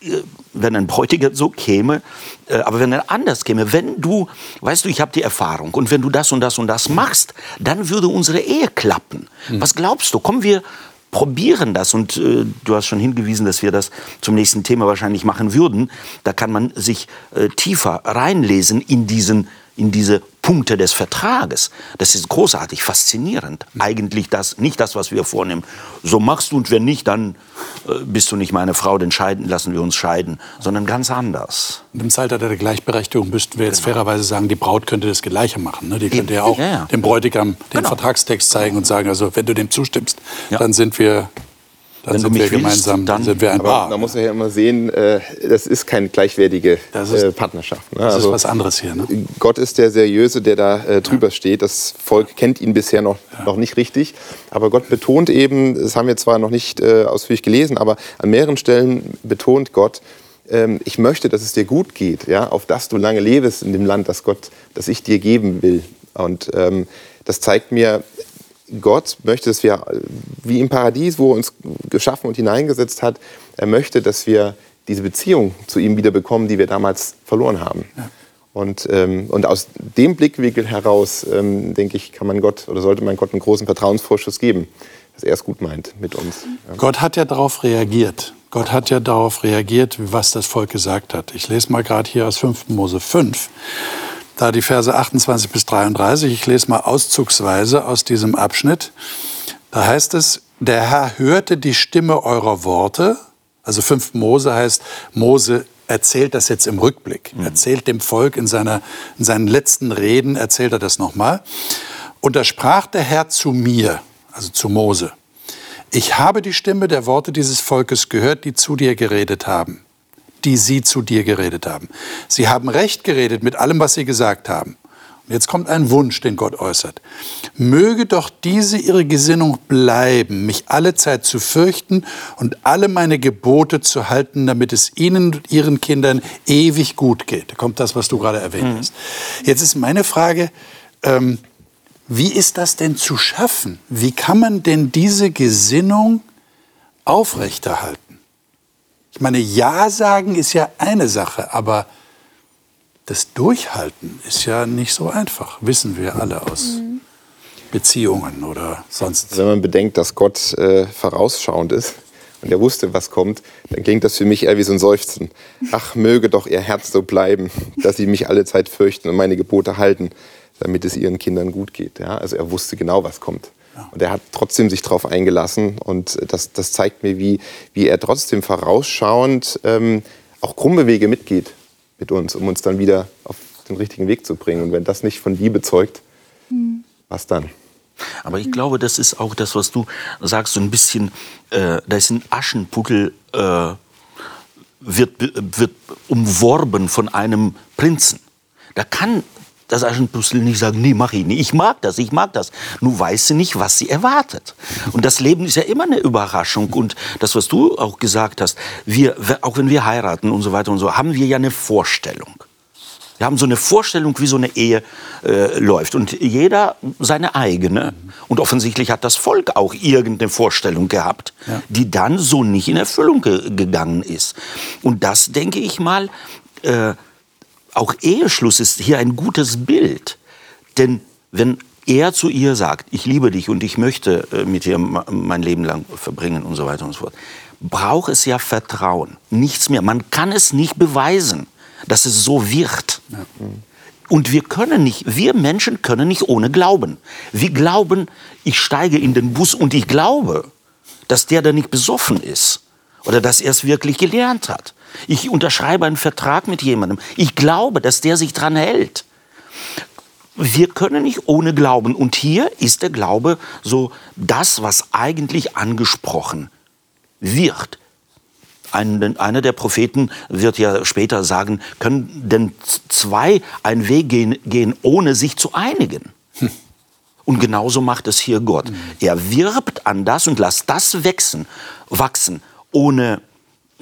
äh, wenn ein Bräutigam so käme, äh, aber wenn er anders käme, wenn du, weißt du, ich habe die Erfahrung und wenn du das und das und das machst, dann würde unsere Ehe klappen. Hm. Was glaubst du? Kommen wir probieren das und äh, du hast schon hingewiesen, dass wir das zum nächsten Thema wahrscheinlich machen würden. Da kann man sich äh, tiefer reinlesen in diesen in diese Punkte des Vertrages. Das ist großartig, faszinierend. Eigentlich das, nicht das, was wir vornehmen. So machst du und wenn nicht, dann äh, bist du nicht meine Frau, dann scheiden, lassen wir uns scheiden, sondern ganz anders. Und Im Zeitalter der Gleichberechtigung müssten wir jetzt genau. fairerweise sagen, die Braut könnte das Gleiche machen. Ne? Die könnte ja auch ja, ja. dem Bräutigam den genau. Vertragstext zeigen und sagen, also wenn du dem zustimmst, ja. dann sind wir Dann Wenn du sind mich wir willst, gemeinsam, dann- sind wir ein Paar. man muss ja immer sehen, äh, das ist keine gleichwertige Das ist- äh, Partnerschaft. Ne? das Also, ist was anderes hier. Ne? Gott ist der Seriöse, der da äh, drüber steht. Das Volk kennt ihn bisher noch, noch nicht richtig. Aber Gott betont eben, das haben wir zwar noch nicht äh, ausführlich gelesen, aber an mehreren Stellen betont Gott, ähm, ich möchte, dass es dir gut geht, ja, auf dass du lange lebst in dem Land, das Gott, das ich dir geben will. Und ähm, das zeigt mir, Gott möchte, dass wir, wie im Paradies, wo er uns geschaffen und hineingesetzt hat, er möchte, dass wir diese Beziehung zu ihm wieder bekommen, die wir damals verloren haben. Und, ähm, und aus dem Blickwinkel heraus, ähm, denke ich, kann man Gott oder sollte man Gott einen großen Vertrauensvorschuss geben, dass er es gut meint mit uns. Ja. Gott hat ja darauf reagiert. Gott hat ja darauf reagiert, was das Volk gesagt hat. Ich lese mal gerade hier aus 5. Mose 5, da die Verse 28 bis 33. Ich lese mal auszugsweise aus diesem Abschnitt. Da heißt es, der Herr hörte die Stimme eurer Worte. Also 5. Mose heißt, Mose erzählt das jetzt im Rückblick. Erzählt dem Volk in, seiner, in seinen letzten Reden, erzählt er das nochmal. Und da sprach der Herr zu mir, also zu Mose. Ich habe die Stimme der Worte dieses Volkes gehört, die zu dir geredet haben, die sie zu dir geredet haben. Sie haben recht geredet mit allem, was sie gesagt haben. Und jetzt kommt ein Wunsch, den Gott äußert. Möge doch diese ihre Gesinnung bleiben, mich alle Zeit zu fürchten und alle meine Gebote zu halten, damit es ihnen und ihren Kindern ewig gut geht. Da kommt das, was du gerade erwähnt hast. Jetzt ist meine Frage, ähm, wie ist das denn zu schaffen? Wie kann man denn diese Gesinnung aufrechterhalten? Ich meine, Ja sagen ist ja eine Sache, aber das Durchhalten ist ja nicht so einfach, wissen wir alle aus Beziehungen oder sonst. Wenn man bedenkt, dass Gott äh, vorausschauend ist und er wusste, was kommt, dann klingt das für mich eher wie so ein Seufzen. Ach, möge doch ihr Herz so bleiben, dass sie mich alle Zeit fürchten und meine Gebote halten, damit es ihren Kindern gut geht. Ja? Also er wusste genau, was kommt. Und er hat trotzdem sich darauf eingelassen. Und das, das zeigt mir, wie, wie er trotzdem vorausschauend ähm, auch krumme Wege mitgeht mit uns, um uns dann wieder auf den richtigen Weg zu bringen. Und wenn das nicht von Liebe zeugt, was dann? Aber ich glaube, das ist auch das, was du sagst, so ein bisschen, äh, da ist ein Aschenputtel, äh, wird, wird umworben von einem Prinzen. Da kann das Aschenputtel nicht sagen, nee, mach ich nicht. Ich mag das, ich mag das. Nur weiß sie nicht, was sie erwartet. Und das Leben ist ja immer eine Überraschung. Und das, was du auch gesagt hast, wir, auch wenn wir heiraten und so weiter und so, haben wir ja eine Vorstellung. Wir haben so eine Vorstellung, wie so eine Ehe äh, läuft. Und jeder seine eigene. Und offensichtlich hat das Volk auch irgendeine Vorstellung gehabt, Ja. die dann so nicht in Erfüllung ge gegangen ist. Und das, denke ich mal, äh, auch Eheschluss ist hier ein gutes Bild. Denn wenn er zu ihr sagt, ich liebe dich und ich möchte äh, mit dir mein Leben lang verbringen und so weiter und so fort, braucht es ja Vertrauen. Nichts mehr. Man kann es nicht beweisen, dass es so wird. Und wir können nicht, wir Menschen können nicht ohne glauben. Wir glauben, ich steige in den Bus und ich glaube, dass der da nicht besoffen ist oder dass er es wirklich gelernt hat. Ich unterschreibe einen Vertrag mit jemandem. Ich glaube, dass der sich dran hält. Wir können nicht ohne Glauben. Und hier ist der Glaube so das, was eigentlich angesprochen wird. Ein, einer der Propheten wird ja später sagen, können denn zwei einen Weg gehen, gehen ohne sich zu einigen? Und genauso macht es hier Gott. Er wirbt an das und lässt das wachsen, wachsen. Ohne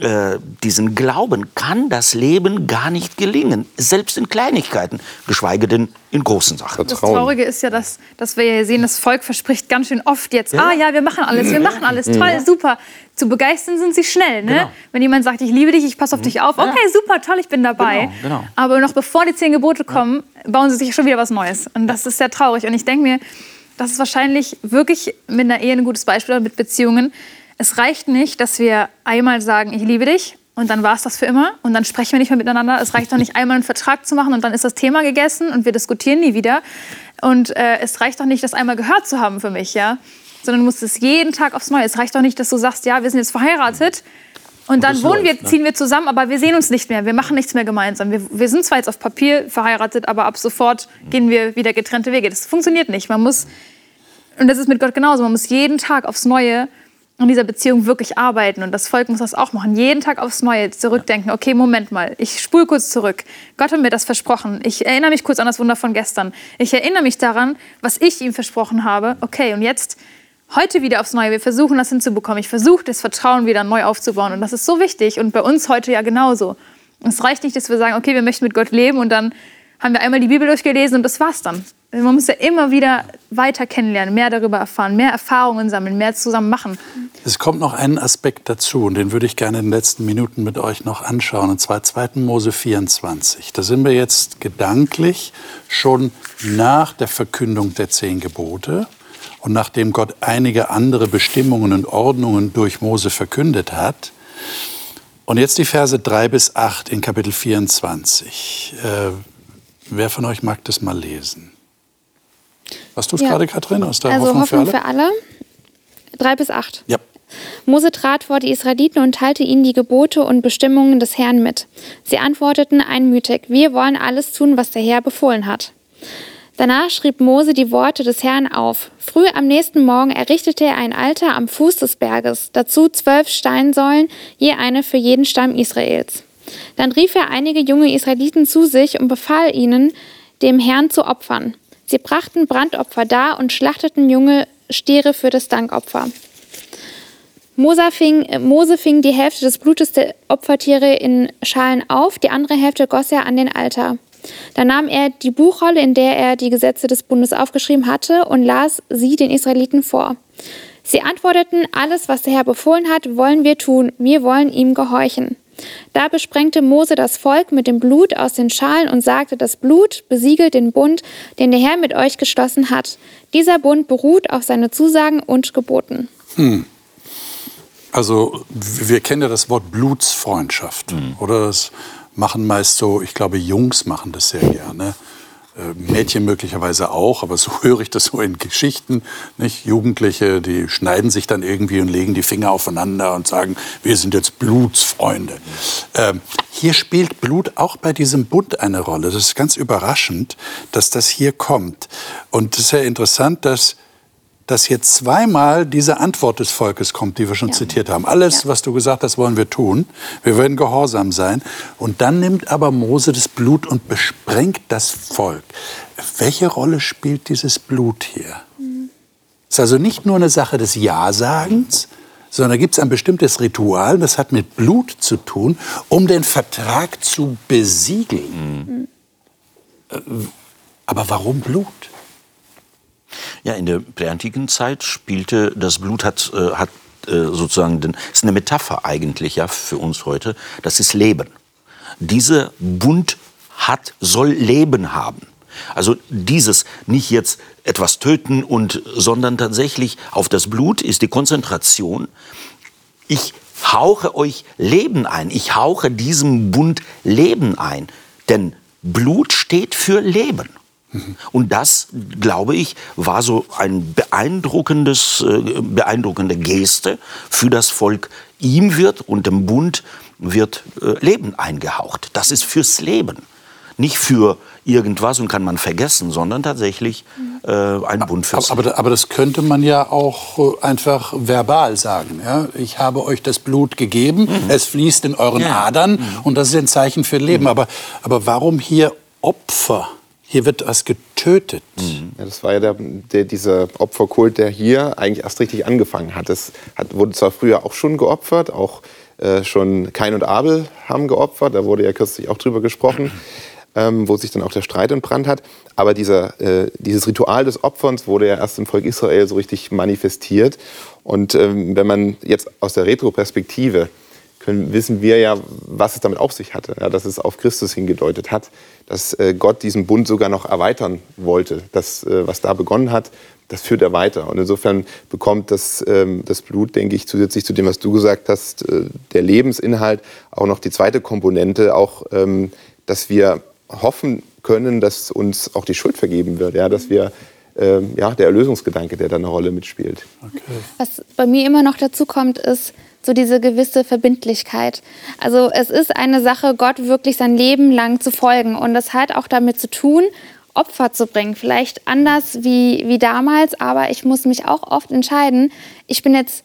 äh, diesen Glauben kann das Leben gar nicht gelingen, selbst in Kleinigkeiten, geschweige denn in großen Sachen. Das. Traurige ist ja, dass, dass wir ja sehen, das Volk verspricht ganz schön oft jetzt, ah ja, wir machen alles, wir machen alles, toll, super. Zu begeistern sind sie schnell, ne? Genau. Wenn jemand sagt, ich liebe dich, ich passe auf dich auf, okay, super, toll, ich bin dabei. Genau, genau. Aber noch bevor die zehn Gebote kommen, bauen sie sich schon wieder was Neues. Und das ist sehr traurig. Und ich denke mir, das ist wahrscheinlich wirklich mit einer Ehe ein gutes Beispiel oder mit Beziehungen. Es reicht nicht, dass wir einmal sagen, ich liebe dich und dann war es das für immer und dann sprechen wir nicht mehr miteinander. Es reicht doch nicht einmal einen Vertrag zu machen und dann ist das Thema gegessen und wir diskutieren nie wieder. Und äh, es reicht doch nicht, das einmal gehört zu haben für mich, ja, sondern du musst es jeden Tag aufs Neue. Es reicht doch nicht, dass du sagst, ja, wir sind jetzt verheiratet und dann wohnen wir, läuft, ne? ziehen wir zusammen, aber wir sehen uns nicht mehr. Wir machen nichts mehr gemeinsam. Wir, wir sind zwar jetzt auf Papier verheiratet, aber ab sofort gehen wir wieder getrennte Wege. Das funktioniert nicht. Man muss und das ist mit Gott genauso. Man muss jeden Tag aufs Neue an dieser Beziehung wirklich arbeiten. Und das Volk muss das auch machen. Jeden Tag aufs Neue zurückdenken. Okay, Moment mal. Ich spule kurz zurück. Gott hat mir das versprochen. Ich erinnere mich kurz an das Wunder von gestern. Ich erinnere mich daran, was ich ihm versprochen habe. Okay, und jetzt heute wieder aufs Neue. Wir versuchen das hinzubekommen. Ich versuche das Vertrauen wieder neu aufzubauen. Und das ist so wichtig. Und bei uns heute ja genauso. Es reicht nicht, dass wir sagen, okay, wir möchten mit Gott leben und dann haben wir einmal die Bibel durchgelesen und das war's dann. Man muss ja immer wieder weiter kennenlernen, mehr darüber erfahren, mehr Erfahrungen sammeln, mehr zusammen machen. Es kommt noch ein Aspekt dazu und den würde ich gerne in den letzten Minuten mit euch noch anschauen, und zwar 2. Mose 24. Da sind wir jetzt gedanklich schon nach der Verkündung der zehn Gebote und nachdem Gott einige andere Bestimmungen und Ordnungen durch Mose verkündet hat. Und jetzt die Verse 3 bis 8 in Kapitel 24. Äh, wer von euch mag das mal lesen? Was tust ja. gerade, Katrin, aus der also Hoffnung, Hoffnung für alle? Für alle. Drei bis acht. Ja. Mose trat vor die Israeliten und teilte ihnen die Gebote und Bestimmungen des Herrn mit. Sie antworteten einmütig, wir wollen alles tun, was der Herr befohlen hat. Danach schrieb Mose die Worte des Herrn auf. Früh am nächsten Morgen errichtete er ein Altar am Fuß des Berges, dazu zwölf Steinsäulen, je eine für jeden Stamm Israels. Dann rief er einige junge Israeliten zu sich und befahl ihnen, dem Herrn zu opfern. Sie brachten Brandopfer dar und schlachteten junge Stiere für das Dankopfer. Mose fing, Mose fing die Hälfte des Blutes der Opfertiere in Schalen auf, die andere Hälfte goss er an den Altar. Dann nahm er die Buchrolle, in der er die Gesetze des Bundes aufgeschrieben hatte, und las sie den Israeliten vor. Sie antworteten, alles, was der Herr befohlen hat, wollen wir tun, wir wollen ihm gehorchen. Da besprengte Mose das Volk mit dem Blut aus den Schalen und sagte, das Blut besiegelt den Bund, den der Herr mit euch geschlossen hat. Dieser Bund beruht auf seine Zusagen und Geboten. Hm. Also wir kennen ja das Wort Blutsfreundschaft, hm. oder? Das machen meist so, ich glaube, Jungs machen das sehr gerne. Äh, Mädchen möglicherweise auch, aber so höre ich das so in Geschichten. Nicht? Jugendliche, die schneiden sich dann irgendwie und legen die Finger aufeinander und sagen, wir sind jetzt Blutsfreunde. Ähm, hier spielt Blut auch bei diesem Bund eine Rolle. Das ist ganz überraschend, dass das hier kommt. Und es ist ja interessant, dass dass hier zweimal diese Antwort des Volkes kommt, die wir schon ja. zitiert haben. Alles, ja. was du gesagt hast, wollen wir tun. Wir werden gehorsam sein. Und dann nimmt aber Mose das Blut und besprengt das Volk. Welche Rolle spielt dieses Blut hier? Mhm. Es ist also nicht nur eine Sache des Ja-Sagens, sondern gibt es ein bestimmtes Ritual, das hat mit Blut zu tun, um den Vertrag zu besiegeln. Mhm. Aber warum Blut? Ja, in der präantiken Zeit spielte das Blut hat, äh, hat äh, sozusagen, den, ist eine Metapher eigentlich ja für uns heute. Das ist Leben. Dieser Bund hat, soll Leben haben. Also dieses nicht jetzt etwas töten und, sondern tatsächlich auf das Blut ist die Konzentration. Ich hauche euch Leben ein. Ich hauche diesem Bund Leben ein. Denn Blut steht für Leben. Und das, glaube ich, war so ein beeindruckendes, äh, beeindruckende Geste für das Volk. Ihm wird und dem Bund wird äh, Leben eingehaucht. Das ist fürs Leben. Nicht für irgendwas und kann man vergessen, sondern tatsächlich äh, ein Bund fürs aber, Leben. Aber das könnte man ja auch äh, einfach verbal sagen. Ja? Ich habe euch das Blut gegeben, mhm. es fließt in euren ja. Adern mhm. und das ist ein Zeichen für Leben. Mhm. Aber, aber warum hier Opfer? Hier wird was getötet. Mhm. Ja, das war ja der, der, dieser Opferkult, der hier eigentlich erst richtig angefangen hat. Es hat, wurde zwar früher auch schon geopfert, auch äh, schon Kain und Abel haben geopfert, da wurde ja kürzlich auch drüber gesprochen, ähm, wo sich dann auch der Streit entbrannt hat. Aber dieser, äh, dieses Ritual des Opferns wurde ja erst im Volk Israel so richtig manifestiert. Und ähm, wenn man jetzt aus der Retroperspektive können, wissen wir ja, was es damit auf sich hatte, ja, dass es auf Christus hingedeutet hat, dass äh, Gott diesen Bund sogar noch erweitern wollte. Das, äh, was da begonnen hat, das führt er weiter. Und insofern bekommt das, ähm, das Blut, denke ich, zusätzlich zu dem, was du gesagt hast, äh, der Lebensinhalt auch noch die zweite Komponente, auch, ähm, dass wir hoffen können, dass uns auch die Schuld vergeben wird, ja, dass wir ähm, ja, der Erlösungsgedanke, der da eine Rolle mitspielt. Okay. Was bei mir immer noch dazu kommt, ist, so diese gewisse Verbindlichkeit. Also es ist eine Sache, Gott wirklich sein Leben lang zu folgen und das hat auch damit zu tun, Opfer zu bringen. Vielleicht anders wie, wie damals, aber ich muss mich auch oft entscheiden, ich bin jetzt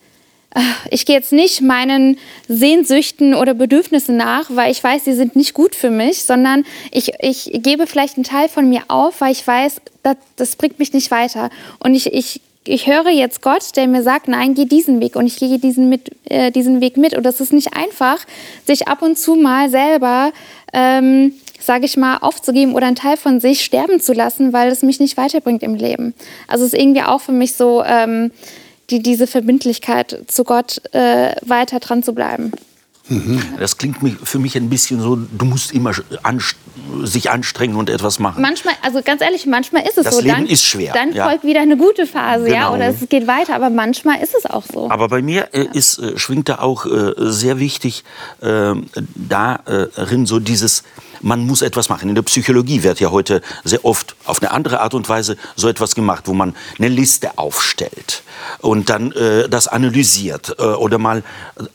ich gehe jetzt nicht meinen Sehnsüchten oder Bedürfnissen nach, weil ich weiß, sie sind nicht gut für mich, sondern ich, ich gebe vielleicht einen Teil von mir auf, weil ich weiß, das, das bringt mich nicht weiter. Und ich, ich, ich höre jetzt Gott, der mir sagt, nein, geh diesen Weg und ich gehe diesen, mit, äh, diesen Weg mit. Und das ist nicht einfach, sich ab und zu mal selber, ähm, sage ich mal, aufzugeben oder einen Teil von sich sterben zu lassen, weil es mich nicht weiterbringt im Leben. Also es ist irgendwie auch für mich so... Ähm, die, diese Verbindlichkeit zu Gott äh, weiter dran zu bleiben. Das klingt für mich ein bisschen so, du musst immer anst sich anstrengen und etwas machen. Manchmal, also ganz ehrlich, manchmal ist es das so. Leben dann, ist schwer. Dann ja. folgt wieder eine gute Phase, genau. ja, oder es geht weiter. Aber manchmal ist es auch so. Aber bei mir äh, ist, äh, schwingt da auch äh, sehr wichtig äh, darin so dieses, man muss etwas machen. In der Psychologie wird ja heute sehr oft auf eine andere Art und Weise so etwas gemacht, wo man eine Liste aufstellt und dann äh, das analysiert äh, oder mal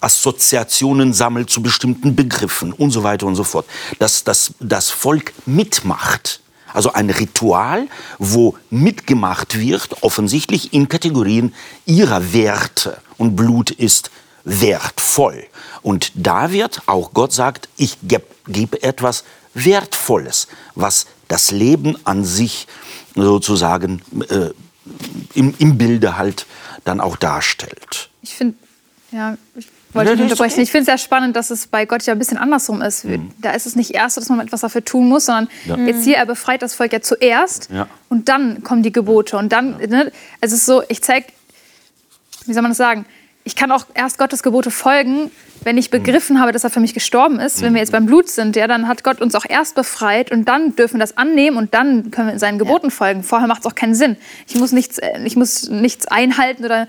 Assoziationen sammelt zu bestimmten Begriffen und so weiter und so fort. Dass das, das Volk mitmacht. Also ein Ritual, wo mitgemacht wird, offensichtlich in Kategorien ihrer Werte. Und Blut ist wertvoll. Und da wird auch Gott sagt, ich gebe geb etwas Wertvolles, was das Leben an sich sozusagen äh, im, im Bilde halt dann auch darstellt. Ich finde, ja, ich wollte Ja, nicht unterbrechen. Ich finde es sehr spannend, dass es bei Gott ja ein bisschen andersrum ist. Da ist es nicht erst so, dass man etwas dafür tun muss, sondern Ja. jetzt hier, er befreit das Volk ja zuerst Ja. und dann kommen die Gebote. Und dann, ne, es ist so, ich zeige, wie soll man das sagen? Ich kann auch erst Gottes Gebote folgen, wenn ich begriffen habe, dass er für mich gestorben ist. Wenn wir jetzt beim Blut sind, ja, dann hat Gott uns auch erst befreit und dann dürfen wir das annehmen und dann können wir seinen Geboten folgen. Vorher macht es auch keinen Sinn. Ich muss nichts, äh, ich muss nichts einhalten oder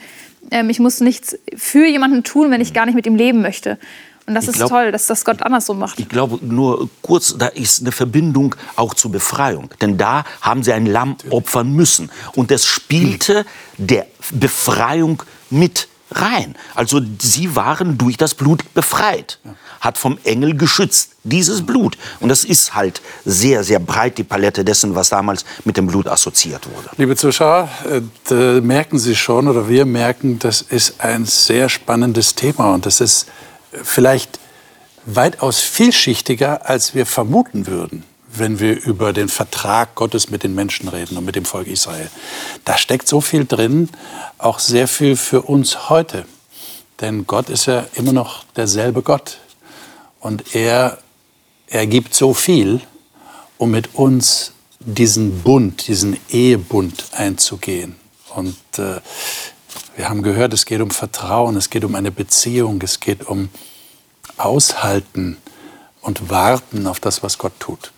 ähm, ich muss nichts für jemanden tun, wenn ich gar nicht mit ihm leben möchte. Und das Ich ist glaub- toll, dass das Gott andersrum macht. Ich glaube nur kurz, da ist eine Verbindung auch zur Befreiung. Denn da haben sie ein Lamm opfern müssen. Und es spielte der Befreiung mit rein. Also sie waren durch das Blut befreit. Hat vom Engel geschützt, dieses Blut. Und das ist halt sehr, sehr breit die Palette dessen, was damals mit dem Blut assoziiert wurde. Liebe Zuschauer, äh, merken Sie schon oder wir merken, das ist ein sehr spannendes Thema und das ist vielleicht weitaus vielschichtiger, als wir vermuten würden, wenn wir über den Vertrag Gottes mit den Menschen reden und mit dem Volk Israel. Da steckt so viel drin, auch sehr viel für uns heute. Denn Gott ist ja immer noch derselbe Gott. Und er, er gibt so viel, um mit uns diesen Bund, diesen Ehebund einzugehen. Und äh, wir haben gehört, es geht um Vertrauen, es geht um eine Beziehung, es geht um Aushalten und Warten auf das, was Gott tut.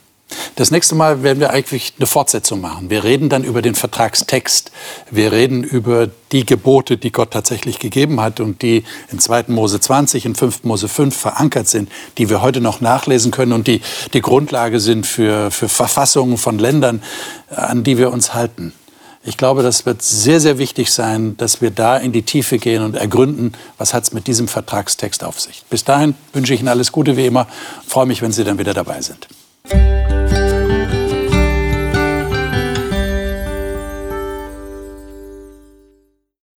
Das nächste Mal werden wir eigentlich eine Fortsetzung machen. Wir reden dann über den Vertragstext. Wir reden über die Gebote, die Gott tatsächlich gegeben hat und die in 2. Mose 20, in 5. Mose 5 verankert sind, die wir heute noch nachlesen können und die die Grundlage sind für, für Verfassungen von Ländern, an die wir uns halten. Ich glaube, das wird sehr, sehr wichtig sein, dass wir da in die Tiefe gehen und ergründen, was hat es mit diesem Vertragstext auf sich. Bis dahin wünsche ich Ihnen alles Gute wie immer. Freue mich, wenn Sie dann wieder dabei sind.